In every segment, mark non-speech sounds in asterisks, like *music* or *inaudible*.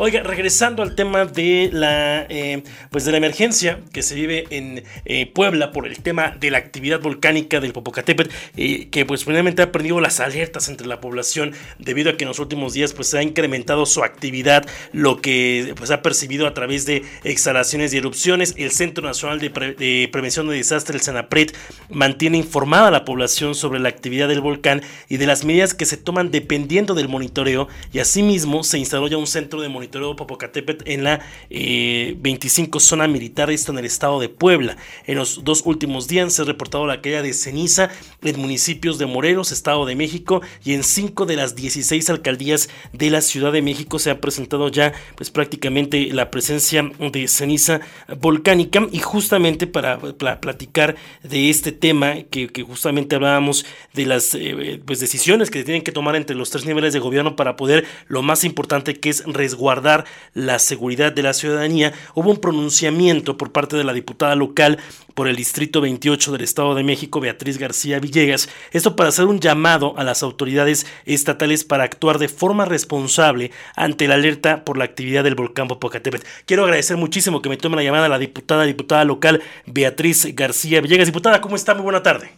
Oiga, regresando al tema de la, eh, pues de la emergencia que se vive en eh, Puebla por el tema de la actividad volcánica del Popocatépetl, eh, que pues finalmente ha perdido las alertas entre la población debido a que en los últimos días pues se ha incrementado su actividad, lo que pues ha percibido a través de exhalaciones y erupciones. El Centro Nacional de, Prevención de Desastres, el SANAPRED, mantiene informada a la población sobre la actividad del volcán y de las medidas que se toman dependiendo del monitoreo y asimismo se instaló ya un centro de monitoreo En la 25 eh, zona militar, esto en el estado de Puebla. En los dos últimos días se ha reportado la caída de ceniza en municipios de Morelos, Estado de México, y en cinco de las 16 alcaldías de la Ciudad de México se ha presentado ya pues prácticamente la presencia de ceniza volcánica y justamente para, platicar de este tema que, justamente hablábamos de las eh, pues decisiones que tienen que tomar entre los tres niveles de gobierno para poder lo más importante que es resguardar dar la seguridad de la ciudadanía, hubo un pronunciamiento por parte de la diputada local por el Distrito 28 del Estado de México, Beatriz García Villegas, esto para hacer un llamado a las autoridades estatales para actuar de forma responsable ante la alerta por la actividad del volcán Popocatépetl. Quiero agradecer muchísimo que me tome la llamada la diputada, diputada local Beatriz García Villegas. Diputada, ¿cómo está? Muy buena tarde.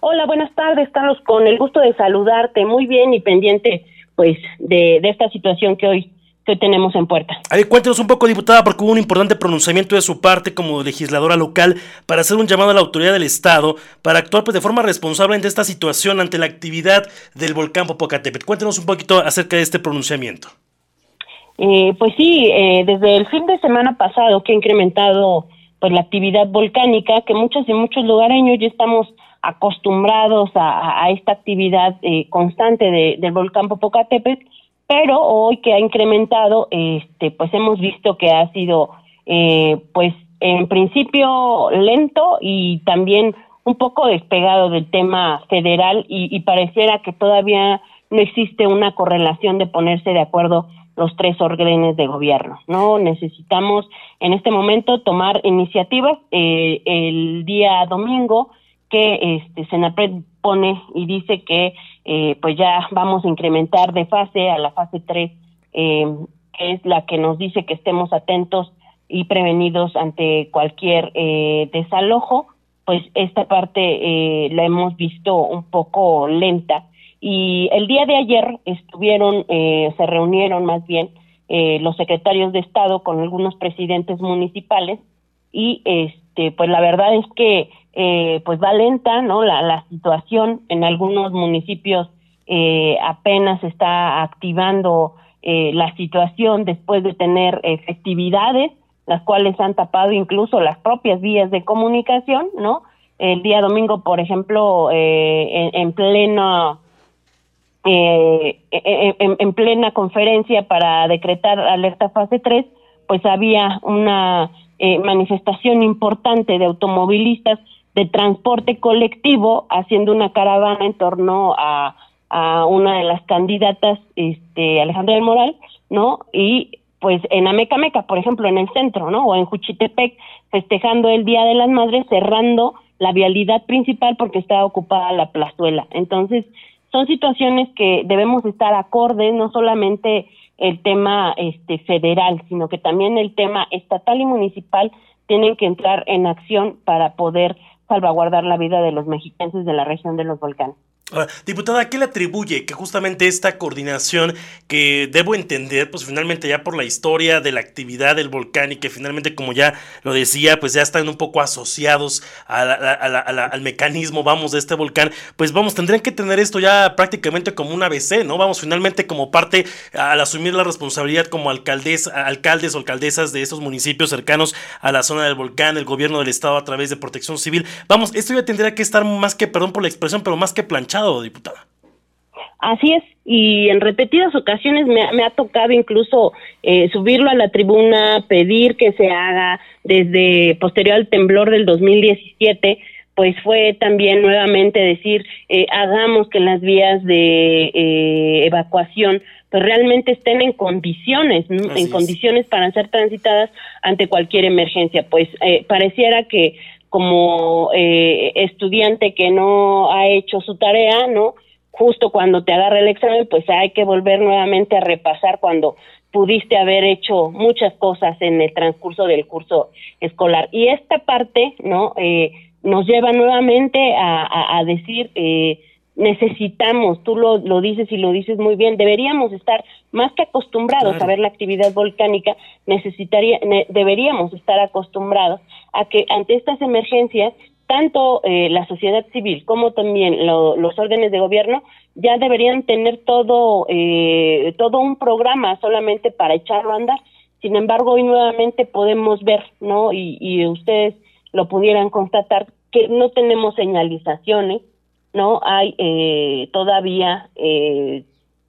Hola, buenas tardes, Carlos. Con el gusto de saludarte. Muy bien y pendiente, pues, de esta situación que hoy que tenemos en puerta. A ver, cuéntenos un poco, diputada, porque hubo un importante pronunciamiento de su parte como legisladora local para hacer un llamado a la autoridad del Estado para actuar pues, de forma responsable ante esta situación, ante la actividad del volcán Popocatépetl. Cuéntenos un poquito acerca de este pronunciamiento. Eh, pues sí, eh, desde el fin de semana pasado que ha incrementado pues la actividad volcánica, que muchos y muchos lugareños ya estamos acostumbrados a, esta actividad eh, constante del volcán Popocatépetl, pero hoy que ha incrementado, este, pues hemos visto que ha sido, eh, pues en principio lento y también un poco despegado del tema federal y, y pareciera que todavía no existe una correlación de ponerse de acuerdo los tres órdenes de gobierno, ¿no? Necesitamos en este momento tomar iniciativas. Eh, el día domingo que este Senapred pone y dice que eh, pues ya vamos a incrementar de fase a la fase 3, eh, que es la que nos dice que estemos atentos y prevenidos ante cualquier eh, desalojo, pues esta parte eh, la hemos visto un poco lenta. Y el día de ayer estuvieron, eh, se reunieron más bien eh, los secretarios de Estado con algunos presidentes municipales y este pues la verdad es que eh, pues va lenta, ¿no? La, situación en algunos municipios eh, apenas está activando eh, la situación después de tener eh, festividades, las cuales han tapado incluso las propias vías de comunicación, ¿no? El día domingo, por ejemplo, eh, en, en pleno eh, en, en, plena conferencia para decretar alerta fase 3, pues había una eh, manifestación importante de automovilistas de transporte colectivo haciendo una caravana en torno a, a una de las candidatas, este, Alejandra del Moral, ¿no? Y pues en Amecameca, por ejemplo, en el centro, ¿no? O en Juchitepec, festejando el Día de las Madres, cerrando la vialidad principal porque estaba ocupada la plazuela. Entonces, son situaciones que debemos estar acordes, no solamente el tema este federal, sino que también el tema estatal y municipal tienen que entrar en acción para poder salvaguardar la vida de los mexicanos de la región de los volcanes. Ahora, diputada, ¿qué le atribuye que justamente esta coordinación que debo entender, pues finalmente ya por la historia de la actividad del volcán y que finalmente, como ya lo decía, pues ya están un poco asociados a a a al mecanismo, vamos, de este volcán, pues vamos, tendrían que tener esto ya prácticamente como un ABC, ¿no? Vamos, finalmente como parte, al asumir la responsabilidad como alcaldes, alcaldes o alcaldesas de estos municipios cercanos a la zona del volcán, el gobierno del estado a través de protección civil, vamos, esto ya tendría que estar más que, perdón por la expresión, pero más que planchado diputada. Así es, y en repetidas ocasiones me, me ha tocado incluso eh, subirlo a la tribuna, pedir que se haga desde posterior al temblor del 2017, pues fue también nuevamente decir, eh, hagamos que las vías de eh, evacuación pues realmente estén en condiciones, en condiciones para ser transitadas ante cualquier emergencia. Pues eh, pareciera que como eh, estudiante que no ha hecho su tarea, ¿no? Justo cuando te agarra el examen, pues hay que volver nuevamente a repasar cuando pudiste haber hecho muchas cosas en el transcurso del curso escolar. Y esta parte, ¿no? Eh, nos lleva nuevamente a, a, decir, eh, necesitamos, tú lo, lo, dices y lo dices muy bien, deberíamos estar más que acostumbrados a ver la actividad volcánica, necesitaría, deberíamos estar acostumbrados a que ante estas emergencias, tanto eh, la sociedad civil como también los órdenes de gobierno ya deberían tener todo, eh, todo un programa solamente para echarlo a andar. Sin embargo, hoy nuevamente podemos ver, ¿no? Y, y ustedes lo pudieran constatar, que no tenemos señalizaciones, no hay eh, todavía eh,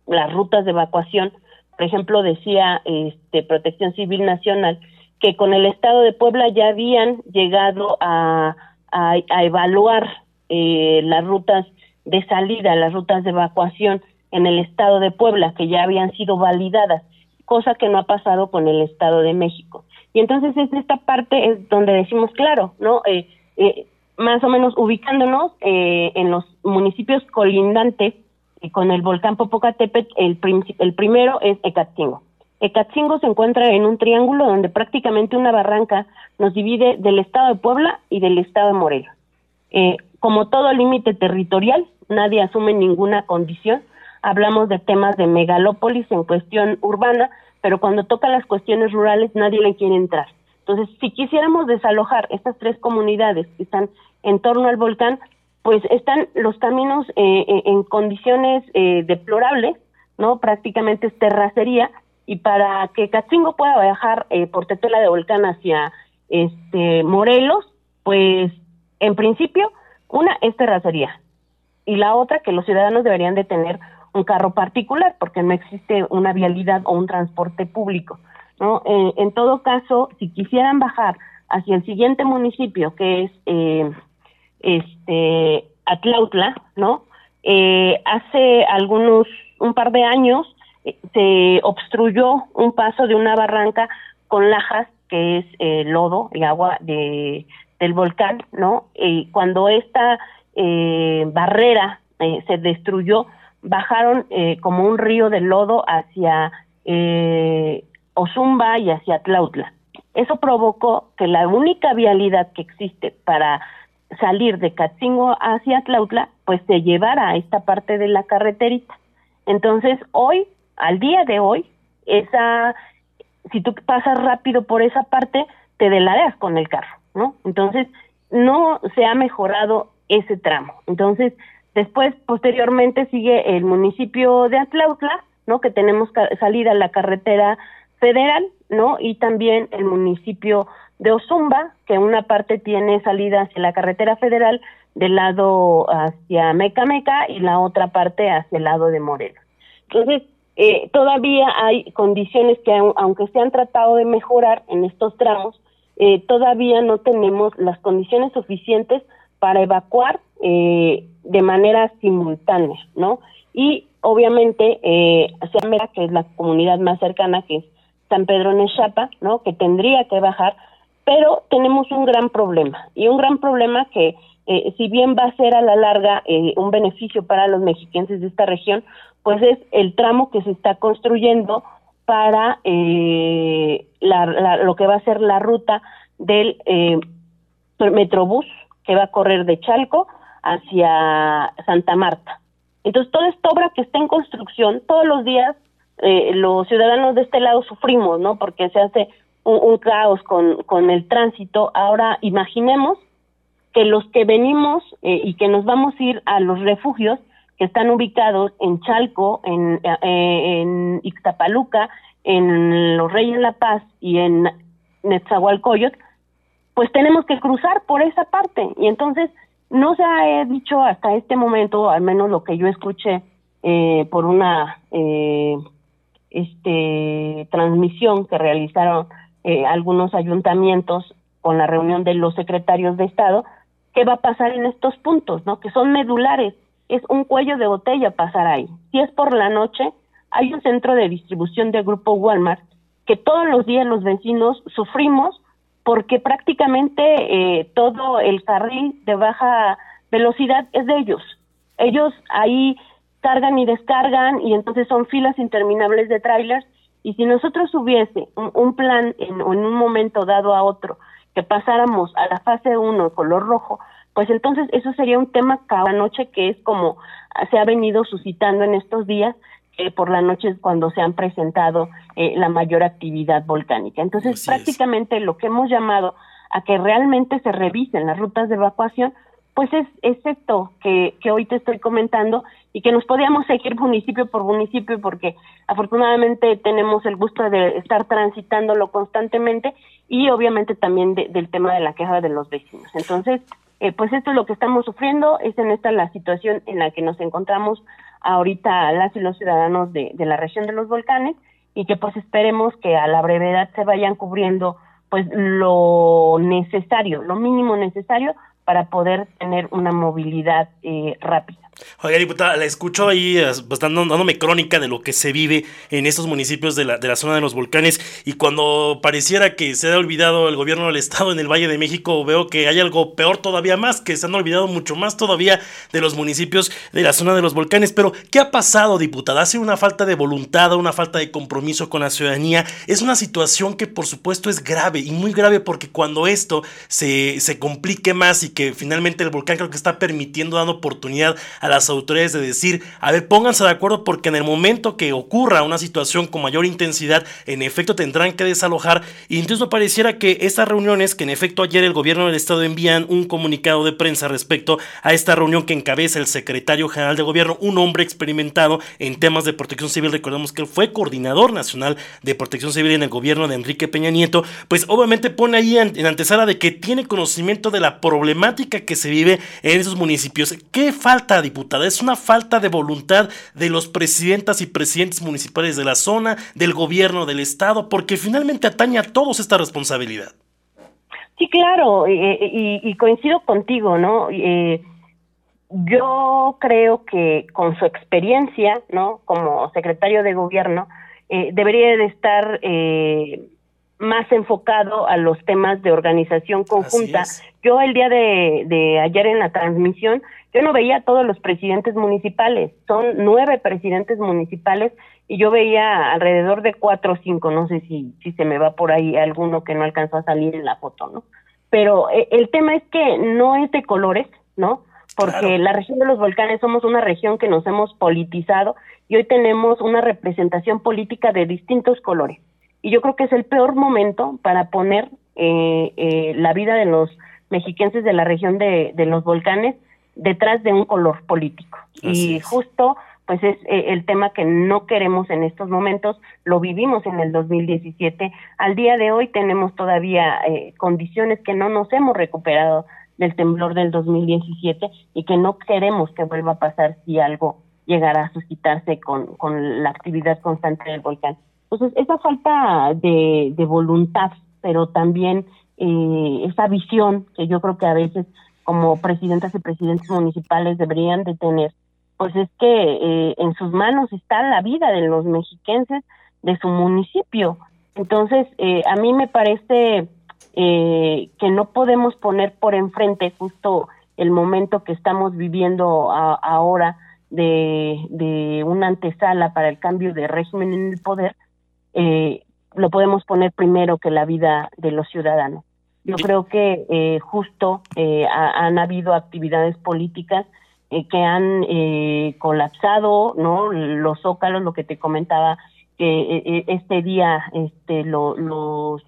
las rutas de evacuación. Por ejemplo, decía este, Protección Civil Nacional que con el Estado de Puebla ya habían llegado a, a, evaluar eh, las rutas de salida, las rutas de evacuación en el Estado de Puebla, que ya habían sido validadas, cosa que no ha pasado con el Estado de México. Y entonces es esta parte es donde decimos, claro, ¿no? Eh, eh, más o menos ubicándonos eh, en los municipios colindantes eh, con el volcán Popocatépetl, el, el primero es Ecatzingo. Ecatzingo se encuentra en un triángulo donde prácticamente una barranca nos divide del estado de Puebla y del estado de Morelos. Eh, como todo límite territorial, nadie asume ninguna condición. Hablamos de temas de megalópolis en cuestión urbana, pero cuando toca las cuestiones rurales nadie le quiere entrar. Entonces, si quisiéramos desalojar estas tres comunidades que están en torno al volcán, pues están los caminos eh, eh, en condiciones eh, deplorables, ¿no? Prácticamente es terracería y para que Catzingo pueda viajar por Tetela de Volcán hacia este Morelos, pues en principio una es terracería y la otra que los ciudadanos deberían de tener un carro particular porque no existe una vialidad o un transporte público, ¿no? en todo caso, si quisieran bajar hacia el siguiente municipio que es eh, este Atlautla, ¿no? Eh, hace algunos, un par de años, eh, se obstruyó un paso de una barranca con lajas, que es eh, lodo y agua de, del volcán, ¿no? Y cuando esta barrera se destruyó, bajaron como un río de lodo hacia Ozumba y hacia Atlautla. Eso provocó que la única vialidad que existe para salir de Catzingo hacia Tlautla, pues se llevara a esta parte de la carreterita. Entonces, hoy, al día de hoy, esa, si tú pasas rápido por esa parte, te deladeas con el carro, ¿no? Entonces, no se ha mejorado ese tramo. Entonces, después, posteriormente, sigue el municipio de Atlautla, ¿no? Que tenemos salida a la carretera federal, ¿no? Y también el municipio de Ozumba, que una parte tiene salida hacia la carretera federal del lado hacia Meca Meca y la otra parte hacia el lado de Morelos. Entonces, eh, todavía hay condiciones que, aunque se han tratado de mejorar en estos tramos, eh, todavía no tenemos las condiciones suficientes para evacuar eh, de manera simultánea, ¿no? Y obviamente, eh, que es la comunidad más cercana, que es San Pedro Nechapa, ¿no? Que tendría que bajar pero tenemos un gran problema y un gran problema que eh, si bien va a ser a la larga eh, un beneficio para los mexiquenses de esta región, pues es el tramo que se está construyendo para eh, lo que va a ser la ruta del Metrobús que va a correr de Chalco hacia Santa Marta. Entonces, toda esta obra que está en construcción, todos los días los ciudadanos de este lado sufrimos, ¿no? Porque se hace un, caos con, con el tránsito. Ahora imaginemos que los que venimos eh, y que nos vamos a ir a los refugios que están ubicados en Chalco, en, eh, en Ixtapaluca, en Los Reyes La Paz y en Netzahualcoyot, pues tenemos que cruzar por esa parte. Y entonces no se ha dicho hasta este momento, al menos lo que yo escuché eh, por una este transmisión que realizaron eh, algunos ayuntamientos con la reunión de los secretarios de Estado, ¿qué va a pasar en estos puntos, no? Que son medulares, es un cuello de botella pasar ahí. Si es por la noche, hay un centro de distribución del grupo Walmart que todos los días los vecinos sufrimos porque prácticamente eh, todo el carril de baja velocidad es de ellos. Ellos ahí cargan y descargan y entonces son filas interminables de trailers y si nosotros hubiese un, plan en, en un momento dado a otro que pasáramos a la fase 1 color rojo, pues entonces eso sería un tema cada noche que es como se ha venido suscitando en estos días, eh, por la noche es cuando se han presentado eh, la mayor actividad volcánica. Entonces, prácticamente lo que hemos llamado a que realmente se revisen las rutas de evacuación, pues es, es esto que, que hoy te estoy comentando y que nos podíamos seguir municipio por municipio porque afortunadamente tenemos el gusto de estar transitándolo constantemente y obviamente también del tema de la queja de los vecinos. Entonces, eh, pues esto es lo que estamos sufriendo, es en esta la situación en la que nos encontramos ahorita las y los ciudadanos de, de la región de los volcanes y que pues esperemos que a la brevedad se vayan cubriendo pues lo necesario, lo mínimo necesario para poder tener una movilidad eh, rápida. Oiga, diputada, la escucho ahí pues, dándome crónica de lo que se vive en estos municipios de la, de la zona de los volcanes y cuando pareciera que se ha olvidado el gobierno del estado en el Valle de México, veo que hay algo peor todavía más, que se han olvidado mucho más todavía de los municipios de la zona de los volcanes. Pero, ¿qué ha pasado, diputada? ¿Hace una falta de voluntad, una falta de compromiso con la ciudadanía? Es una situación que por supuesto es grave y muy grave porque cuando esto se, se complique más y que finalmente el volcán creo que está permitiendo, dando oportunidad a las autoridades de decir, a ver, pónganse de acuerdo porque en el momento que ocurra una situación con mayor intensidad, en efecto tendrán que desalojar. Y incluso pareciera que estas reuniones, que en efecto ayer el gobierno del estado envían un comunicado de prensa respecto a esta reunión que encabeza el secretario general de gobierno, un hombre experimentado en temas de protección civil, recordemos que fue coordinador nacional de protección civil en el gobierno de Enrique Peña Nieto, pues obviamente pone ahí en, antesala de que tiene conocimiento de la problemática que se vive en esos municipios. ¿Qué falta, Es una falta de voluntad de los presidentas y presidentes municipales de la zona, del gobierno del estado, porque finalmente atañe a todos esta responsabilidad. Sí, claro, y, coincido contigo, ¿no? Eh, yo creo que con su experiencia, ¿no? Como secretario de gobierno, eh, debería de estar eh, más enfocado a los temas de organización conjunta. Yo el día de, de ayer en la transmisión, yo no veía a todos los presidentes municipales, son nueve presidentes municipales y yo veía alrededor de cuatro o cinco, no sé si, si se me va por ahí alguno que no alcanzó a salir en la foto, ¿no? Pero eh, el tema es que no es de colores, ¿no? Porque la región de los volcanes somos una región que nos hemos politizado y hoy tenemos una representación política de distintos colores y yo creo que es el peor momento para poner eh, eh, la vida de los mexiquenses de la región de, de, los volcanes detrás de un color político. y justo pues es eh, el tema que no queremos en estos momentos, lo vivimos en el 2017, al día de hoy tenemos todavía condiciones que no nos hemos recuperado del temblor del 2017 y que no queremos que vuelva a pasar si algo llegara a suscitarse con, con la actividad constante del volcán. Entonces, esa falta de, de voluntad, pero también eh, esa visión que yo creo que a veces como presidentas y presidentes municipales deberían de tener, pues es que eh, en sus manos está la vida de los mexiquenses de su municipio. Entonces, eh, a mí me parece eh, que no podemos poner por enfrente justo el momento que estamos viviendo ahora de, una antesala para el cambio de régimen en el poder, eh, lo podemos poner primero que la vida de los ciudadanos. Yo creo que eh, justo eh, han habido actividades políticas eh, que han eh, colapsado, ¿no? Los zócalos, lo que te comentaba, que este día, este, lo, los,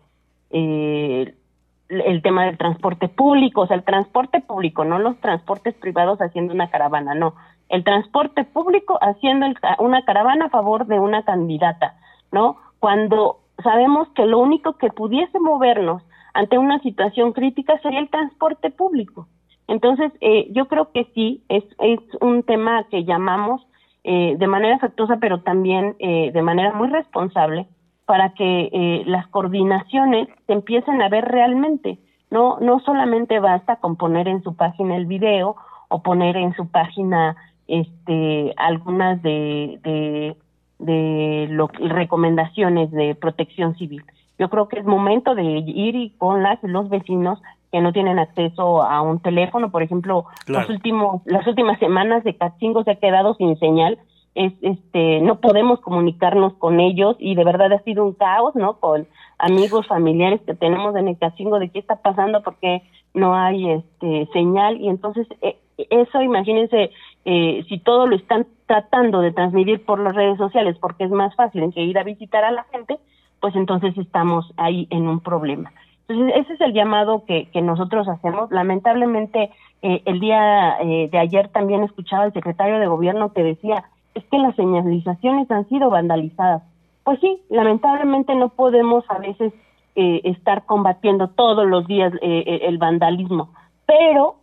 el tema del transporte público, o sea, el transporte público, no los transportes privados haciendo una caravana, no, el transporte público haciendo una caravana a favor de una candidata, ¿no? cuando sabemos que lo único que pudiese movernos ante una situación crítica sería el transporte público. Entonces, eh, yo creo que sí, es, es un tema que llamamos eh, de manera afectuosa, pero también eh, de manera muy responsable, para que eh, las coordinaciones se empiecen a ver realmente. No, no solamente basta con poner en su página el video o poner en su página este, algunas de, de de lo, recomendaciones de protección civil. Yo creo que es momento de ir y con las los vecinos que no tienen acceso a un teléfono, por ejemplo, los últimos las últimas semanas de Catzingo se ha quedado sin señal, es este no podemos comunicarnos con ellos y de verdad ha sido un caos, ¿no? Con amigos, familiares que tenemos en el Catzingo de qué está pasando porque no hay este señal. Y entonces eh, eso imagínense eh, si todo lo están tratando de transmitir por las redes sociales porque es más fácil que ir a visitar a la gente, pues entonces estamos ahí en un problema. Entonces, ese es el llamado que, nosotros hacemos. Lamentablemente, eh, el día eh, de ayer también escuchaba al secretario de gobierno que decía, es que las señalizaciones han sido vandalizadas. Pues sí, lamentablemente no podemos a veces eh, estar combatiendo todos los días el vandalismo, pero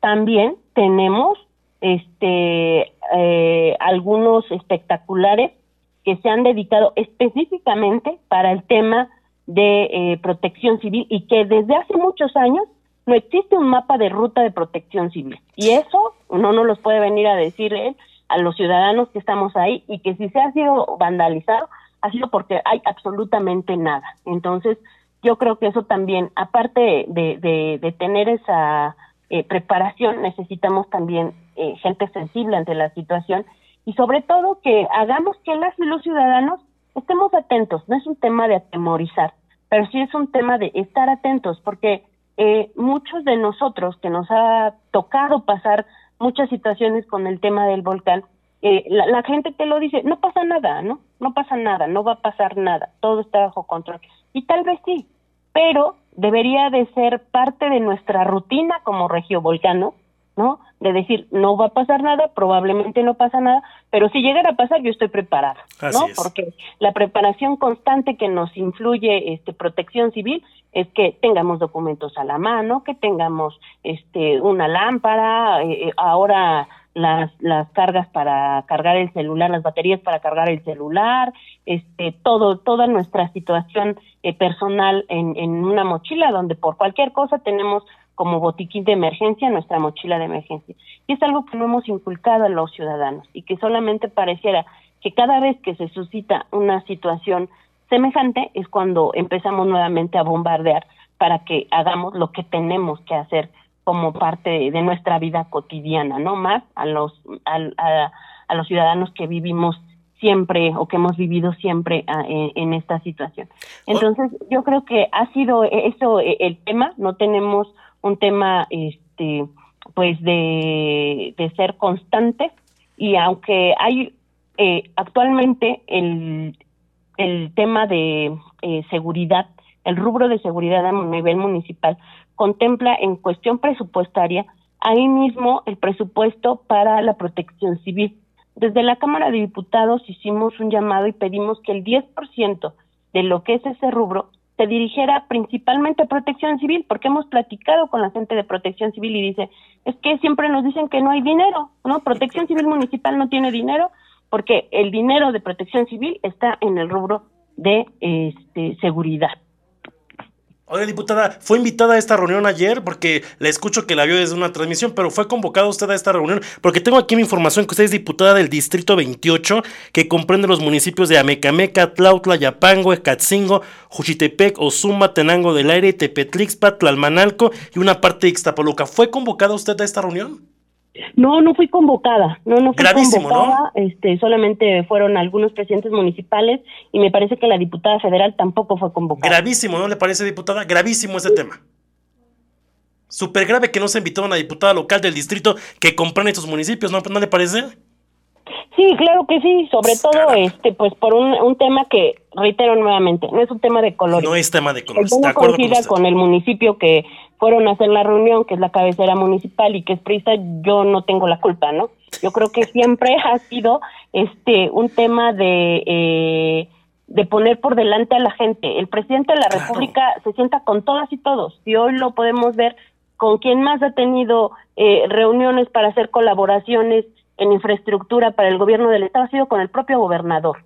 también tenemos este algunos espectaculares que se han dedicado específicamente para el tema de eh, protección civil y que desde hace muchos años no existe un mapa de ruta de protección civil. Y eso no nos los puede venir a decir a los ciudadanos que estamos ahí y que si se ha sido vandalizado ha sido porque hay absolutamente nada. Entonces, yo creo que eso también, aparte de, de, tener esa eh, preparación, necesitamos también eh, gente sensible ante la situación y sobre todo que hagamos que las y los ciudadanos estemos atentos, no es un tema de atemorizar, pero sí es un tema de estar atentos, porque eh, muchos de nosotros que nos ha tocado pasar muchas situaciones con el tema del volcán, eh, la, gente te lo dice, no pasa nada, ¿no? No pasa nada, no va a pasar nada, todo está bajo control. Y tal vez sí, pero debería de ser parte de nuestra rutina como regiovolcano ¿no? De decir, no va a pasar nada, probablemente no pasa nada, pero si llegara a pasar, yo estoy preparada, ¿no? Porque la preparación constante que nos influye este protección civil es que tengamos documentos a la mano, que tengamos este una lámpara, eh, eh, ahora las, las cargas para cargar el celular, las baterías para cargar el celular, este, todo, toda nuestra situación eh, personal en, en una mochila donde por cualquier cosa tenemos como botiquín de emergencia nuestra mochila de emergencia. Y es algo que no hemos inculcado a los ciudadanos y que solamente pareciera que cada vez que se suscita una situación semejante es cuando empezamos nuevamente a bombardear para que hagamos lo que tenemos que hacer como parte de, nuestra vida cotidiana, no más a los a, a, los ciudadanos que vivimos siempre o que hemos vivido siempre ah, en, en, esta situación. Entonces, yo creo que ha sido eso eh, el tema, no tenemos un tema este pues de, de ser constante y aunque hay eh, actualmente el, el tema de eh, seguridad, el rubro de seguridad a nivel municipal contempla en cuestión presupuestaria ahí mismo el presupuesto para la protección civil. Desde la Cámara de Diputados hicimos un llamado y pedimos que el 10% de lo que es ese rubro se dirigiera principalmente a protección civil, porque hemos platicado con la gente de protección civil y dice, es que siempre nos dicen que no hay dinero, ¿no? Protección civil municipal no tiene dinero porque el dinero de protección civil está en el rubro de este, seguridad. Oye, diputada, ¿fue invitada a esta reunión ayer? Porque le escucho que la vio desde una transmisión, pero ¿fue convocada usted a esta reunión? Porque tengo aquí mi información que usted es diputada del Distrito 28, que comprende los municipios de Amecameca, Tlautla, Yapango, Ecatzingo, Juchitepec, Ozumba, Tenango del Aire, Tepetlixpa, Tlalmanalco y una parte de Ixtapoluca. ¿Fue convocada usted a esta reunión? No, no fui convocada, no, no fui convocada, este, solamente fueron algunos presidentes municipales y me parece que la diputada federal tampoco fue convocada. Gravísimo, ¿no le parece, diputada? Gravísimo ese tema. Súper grave que no se invitó a una diputada local del distrito que compran estos municipios, ¿no, ¿No le parece? Sí, claro que sí, sobre todo este pues por un, un tema que reitero nuevamente, no es un tema de color. No es tema de color. Yo no coincida con, el municipio que fueron a hacer la reunión, que es la cabecera municipal y que es prisa, yo no tengo la culpa, ¿no? Yo creo que siempre *laughs* ha sido este un tema de eh, de poner por delante a la gente. El presidente de la República se sienta con todas y todos. Y hoy lo podemos ver con quien más ha tenido eh, reuniones para hacer colaboraciones en infraestructura para el gobierno del estado ha sido con el propio gobernador.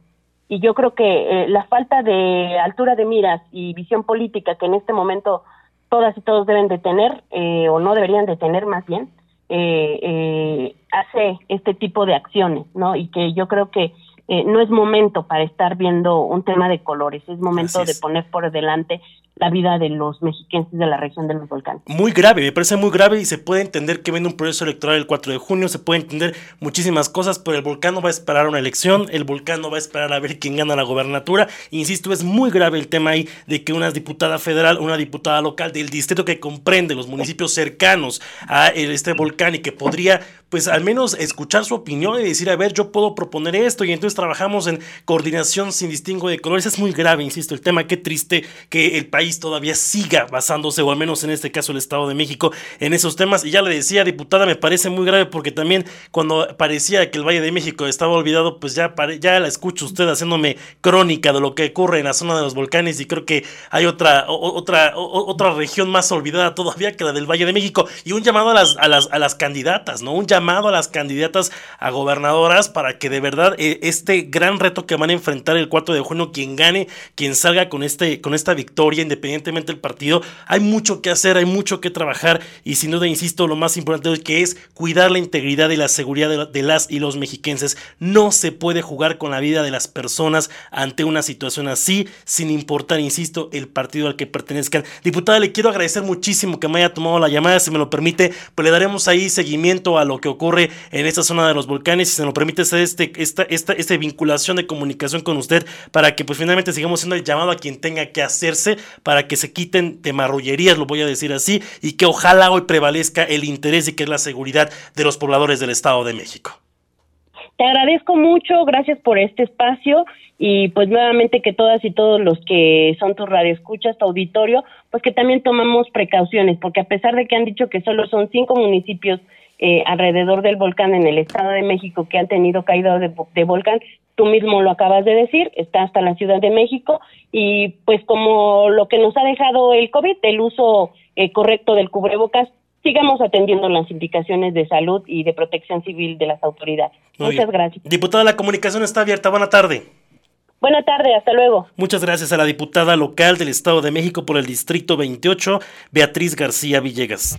Y yo creo que eh, la falta de altura de miras y visión política que en este momento todas y todos deben de tener, eh, o no deberían de tener más bien, eh, hace este tipo de acciones, ¿no? Y que yo creo que eh, no es momento para estar viendo un tema de colores, es momento de poner por delante la vida de los mexiquenses de la región de los volcanes. Muy grave, me parece muy grave y se puede entender que viene un proceso electoral el 4 de junio, se puede entender muchísimas cosas, pero el volcán no va a esperar una elección, el volcán no va a esperar a ver quién gana la gobernatura. Insisto, es muy grave el tema ahí de que una diputada federal, una diputada local del distrito que comprende los municipios cercanos a este volcán y que podría pues al menos escuchar su opinión y decir, a ver, yo puedo proponer esto y entonces trabajamos en coordinación sin distingo de colores. Es muy grave, insisto, el tema, qué triste que el país todavía siga basándose, o al menos en este caso el Estado de México, en esos temas. Y ya le decía, diputada, me parece muy grave porque también cuando parecía que el Valle de México estaba olvidado, pues ya, ya la escucho usted haciéndome crónica de lo que ocurre en la zona de los volcanes y creo que hay otra, otra, otra región más olvidada todavía que la del Valle de México. Y un llamado a las, a las, a las candidatas, ¿no? Un llamado a las candidatas a gobernadoras para que de verdad eh, este gran reto que van a enfrentar el 4 de junio, quien gane, quien salga con, este, con esta victoria, independientemente del partido, hay mucho que hacer, hay mucho que trabajar y sin duda, insisto, lo más importante es que es cuidar la integridad y la seguridad de, las y los mexiquenses. No se puede jugar con la vida de las personas ante una situación así, sin importar, insisto, el partido al que pertenezcan. Diputada, le quiero agradecer muchísimo que me haya tomado la llamada, si me lo permite, pues le daremos ahí seguimiento a lo que ocurre en esta zona de los volcanes. Si se nos permite hacer este, esta, esta, esta vinculación de comunicación con usted para que pues finalmente sigamos haciendo el llamado a quien tenga que hacerse para que se quiten de marrullerías, lo voy a decir así, y que ojalá hoy prevalezca el interés y que es la seguridad de los pobladores del Estado de México. Te agradezco mucho, gracias por este espacio y pues nuevamente que todas y todos los que son tus radioescuchas, tu auditorio, pues que también tomamos precauciones, porque a pesar de que han dicho que solo son cinco municipios eh, alrededor del volcán en el Estado de México que han tenido caída de, volcán, tú mismo lo acabas de decir, está hasta la Ciudad de México y pues como lo que nos ha dejado el COVID, el uso eh, correcto del cubrebocas, sigamos atendiendo las indicaciones de salud y de protección civil de las autoridades. Muchas gracias. Diputada, la comunicación está abierta. Buena tarde. Buena tarde, hasta luego. Muchas gracias a la diputada local del Estado de México por el Distrito 28, Beatriz García Villegas.